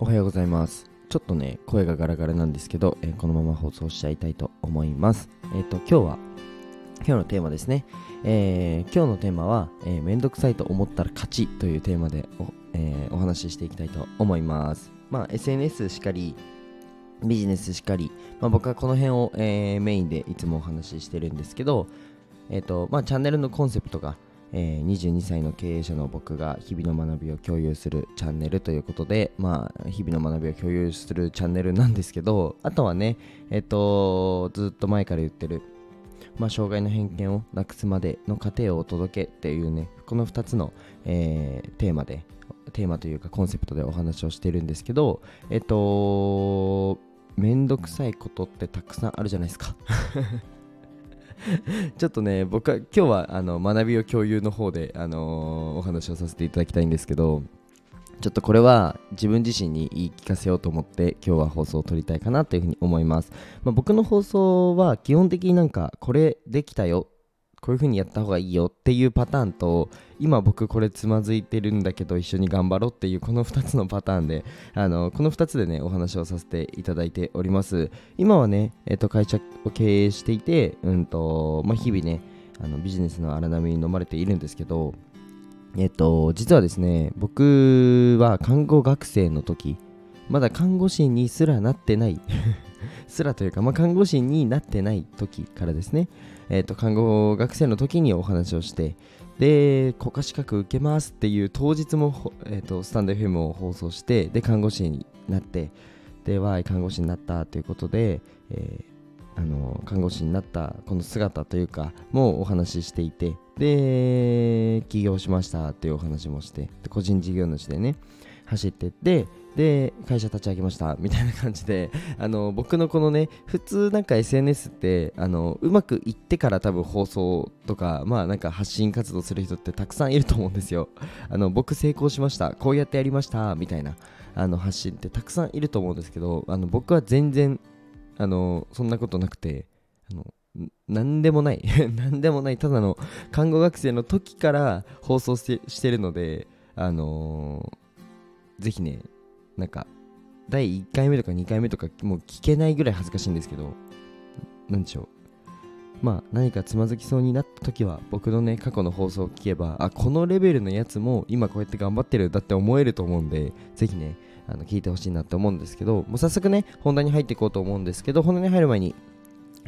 おはようございます。ちょっとね声がガラガラなんですけど、えーこのまま放送しちゃいたいと思います。えっ、と今日は今日のテーマですね、えー今日のテーマは、えーめんどくさいと思ったら勝ちというテーマでお,、えお話ししていきたいと思います。まあ SNS しかりビジネスしかり、まあ、僕はこの辺を、えメインでいつもお話ししてるんですけどえっ、とまあチャンネルのコンセプトがえー22歳の経営者の僕が日々の学びを共有するチャンネルということで、まあ、日々の学びを共有するチャンネルなんですけど、あとはね、えっ、と、ずっと前から言ってる、まあ、障害の偏見をなくすまでの過程をお届けっていうね、この2つの、えーテーマで、テーマというかコンセプトでお話をしてるんですけど、えっ、と、めんどくさいことってたくさんあるじゃないですか。ちょっとね、僕は今日はあの学びを共有の方で、あのーお話をさせていただきたいんですけど、ちょっとこれは自分自身に言い聞かせようと思って今日は放送を撮りたいかなというふうに思います。まあ、僕の放送は基本的になんかこれできたよ、こういうふうにやった方がいいよっていうパターンと今僕これつまずいてるんだけど一緒に頑張ろうっていうこの2つのパターンで あのこの2つでねお話をさせていただいております。今はね、えっと会社を経営していて、うんとまあ、日々ねあのビジネスの荒波に飲まれているんですけどえっと実はですね僕は看護学生の時まだ看護師にすらなってないすらというか、まあ、看護師になってない時からですね。えっと看護学生の時にお話をしてで国家資格受けますっていう当日も、えっとスタンド FM を放送してで看護師になってで Y 看護師になったということで、えーあの看護師になったこの姿というかもうお話ししていてで起業しましたっていうお話もして個人事業主でね走ってってで会社立ち上げましたみたいな感じで あの僕のこのね普通なんか SNS ってあのうまくいってから多分放送とかまあなんか発信活動する人ってたくさんいると思うんですよ。あの僕成功しましたこうやってやりましたみたいなあの発信ってたくさんいると思うんですけどあの僕は全然あのそんなことなくてあのんなんでもない なんでもないただの看護学生の時から放送してしてるのであのーぜひねなんか第1回目とか2回目とかもう聞けないぐらい恥ずかしいんですけど何でしょう。まあ何かつまずきそうになった時は僕のね過去の放送を聞けばあこのレベルのやつも今こうやって頑張ってるだって思えると思うんでぜひねあの聞いてほしいなって思うんですけどもう早速ね本題に入っていこうと思うんですけど本題に入る前に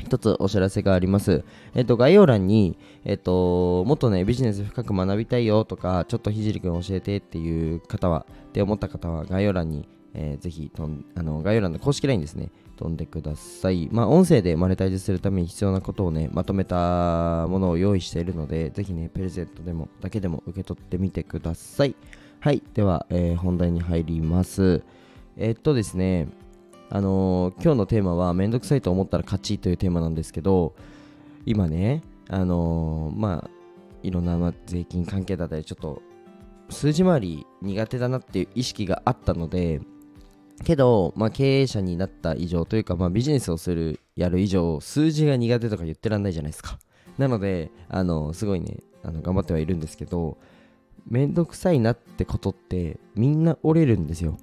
一つお知らせがあります。えっと、概要欄に、えっと、もっとね、ビジネス深く学びたいよとか、ちょっとひじりくん教えてっていう方は、って思った方は、概要欄に、えーぜひとん、あの、概要欄の公式 LINE ですね、飛んでください。まあ、音声でマネタイズするために必要なことをね、まとめたものを用意しているので、ぜひね、プレゼントでも、だけでも受け取ってみてください。はい、では、えー本題に入ります。えっとですね、あのー今日のテーマはめんどくさいと思ったら勝ちというテーマなんですけど今ねあのーまあいろんな、税金関係だったりちょっと数字回り苦手だなっていう意識があったのでけど、まあ、経営者になった以上というか、まあ、ビジネスをするやる以上数字が苦手とか言ってらんないじゃないですか。なのであのすごいねあの頑張ってはいるんですけどめんどくさいなってことってみんな折れるんですよ。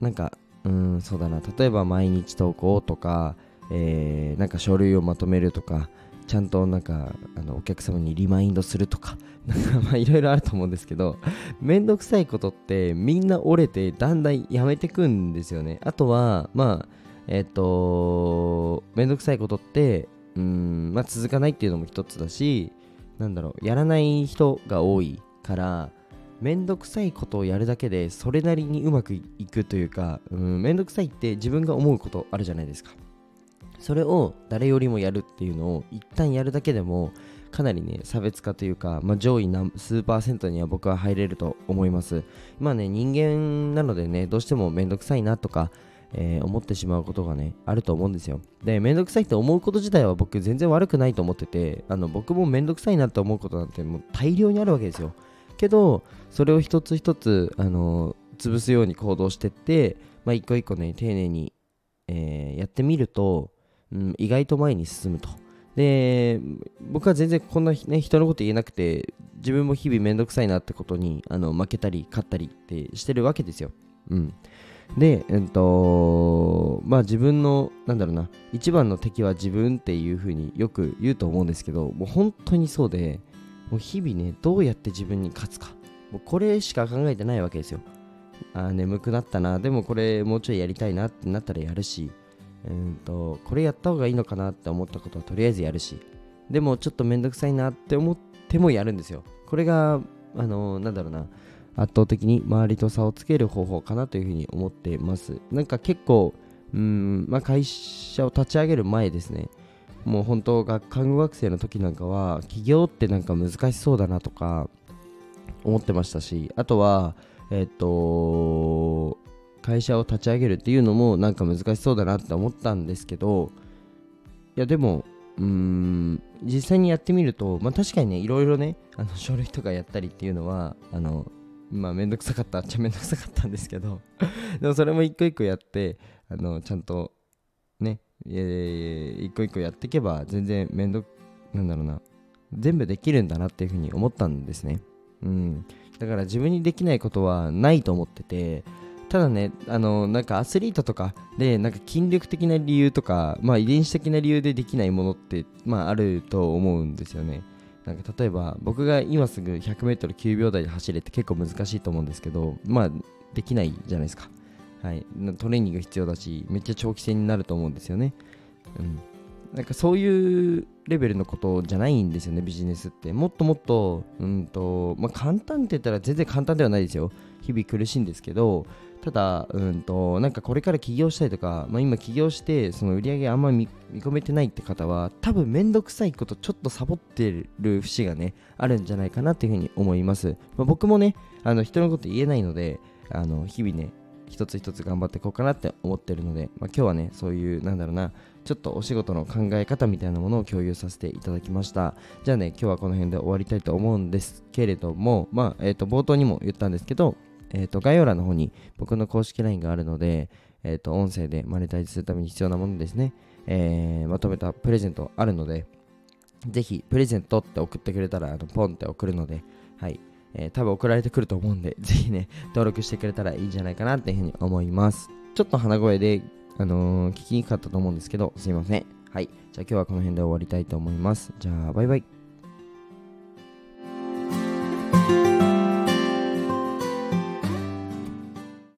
なんかうんそうだな。例えば毎日投稿とか、えーなんか書類をまとめるとかちゃんとなんかあのお客様にリマインドするとか なんかまいろいろあると思うんですけどめんどくさいことってみんな折れてだんだんやめてくんですよね。あとはまあえっ、とめんどくさいことってうんまあ続かないっていうのも一つだしなんだろうやらない人が多いからめんどくさいことをやるだけでそれなりにうまくいくというかうんめんどくさいって自分が思うことあるじゃないですか。それを誰よりもやるっていうのを一旦やるだけでもかなりね差別化というか、まあ、上位何数パーセントには僕は入れると思います。まあね人間なのでねどうしてもめんどくさいなとかえー思ってしまうことがねあると思うんですよ。でめんどくさいって思うこと自体は僕全然悪くないと思っててあの僕もめんどくさいなって思うことなんてもう大量にあるわけですよ。けどそれを一つ一つあの潰すように行動してって、まあ、一個一個ね丁寧に、えーやってみると、うん、意外と前に進むと。で僕は全然こんな、ね、人のこと言えなくて自分も日々めんどくさいなってことにあの負けたり勝ったりってしてるわけですよ。うん。で、えっと、まあ自分の、なんだろうな、一番の敵は自分っていう風によく言うと思うんですけど、もう本当にそうで、もう日々ね、どうやって自分に勝つか、もうこれしか考えてないわけですよ。あ眠くなったな、でもこれもうちょいやりたいなってなったらやるし、うんと、これやった方がいいのかなって思ったことはとりあえずやるし、でもちょっとめんどくさいなって思ってもやるんですよ。これが、あの、なんだろうな、圧倒的に周りと差をつける方法かなというふうに思ってます。なんか結構、うん、まあ、会社を立ち上げる前ですね、もう本当が看護学生の時なんかは、起業ってなんか難しそうだなとか思ってましたし、あとは、えっ、と、会社を立ち上げるっていうのもなんか難しそうだなって思ったんですけど、いやでも、うーん実際にやってみると、まあ、確かにねいろいろねあの 書類とかやったりっていうのはあのまあめんどくさかったっちゃめんどくさかったんですけどでもそれも一個一個やってあのちゃんとね、えー、一個一個やっていけば全然めんどなんだろうな全部できるんだなっていうふうに思ったんですね。うん。だから自分にできないことはないと思っててただね、あのなんかアスリートとかで、なんか筋力的な理由とか、まあ、遺伝子的な理由でできないものって、まあ、あると思うんですよね。なんか例えば僕が今すぐ 100m9 秒台で走れって結構難しいと思うんですけどまあできないじゃないですか。はい。トレーニング必要だしめっちゃ長期戦になると思うんですよね。うん。なんかそういうレベルのことじゃないんですよねビジネスって。もっともっとうんとまあ簡単って言ったら全然簡単ではないですよ。日々苦しいんですけどただ、うんと、なんかこれから起業したいとか、まあ、今起業して、その売り上げあんまり見込めてないって方は、多分めんどくさいことちょっとサボってる節がね、あるんじゃないかなっていうふうに思います。まあ、僕もね、あの人のこと言えないので、あの日々ね、一つ一つ頑張っていこうかなって思ってるので、まあ、今日はね、そういう、なんだろうな、ちょっとお仕事の考え方みたいなものを共有させていただきました。じゃあね、今日はこの辺で終わりたいと思うんですけれども、まあ、えっ、ー、と、冒頭にも言ったんですけど、えー、と、概要欄の方に僕の公式 LINE があるので、えっ、ー、と、音声でマネタイズするために必要なものですね、えー、まとめたプレゼントあるので、ぜひ、プレゼントって送ってくれたら、あのポンって送るので、はい、えー、多分送られてくると思うんで、ぜひね、登録してくれたらいいんじゃないかなっていうふうに思います。ちょっと鼻声で、あのー、聞きにくかったと思うんですけど、すいません。はい。じゃあ今日はこの辺で終わりたいと思います。じゃあ、バイバイ。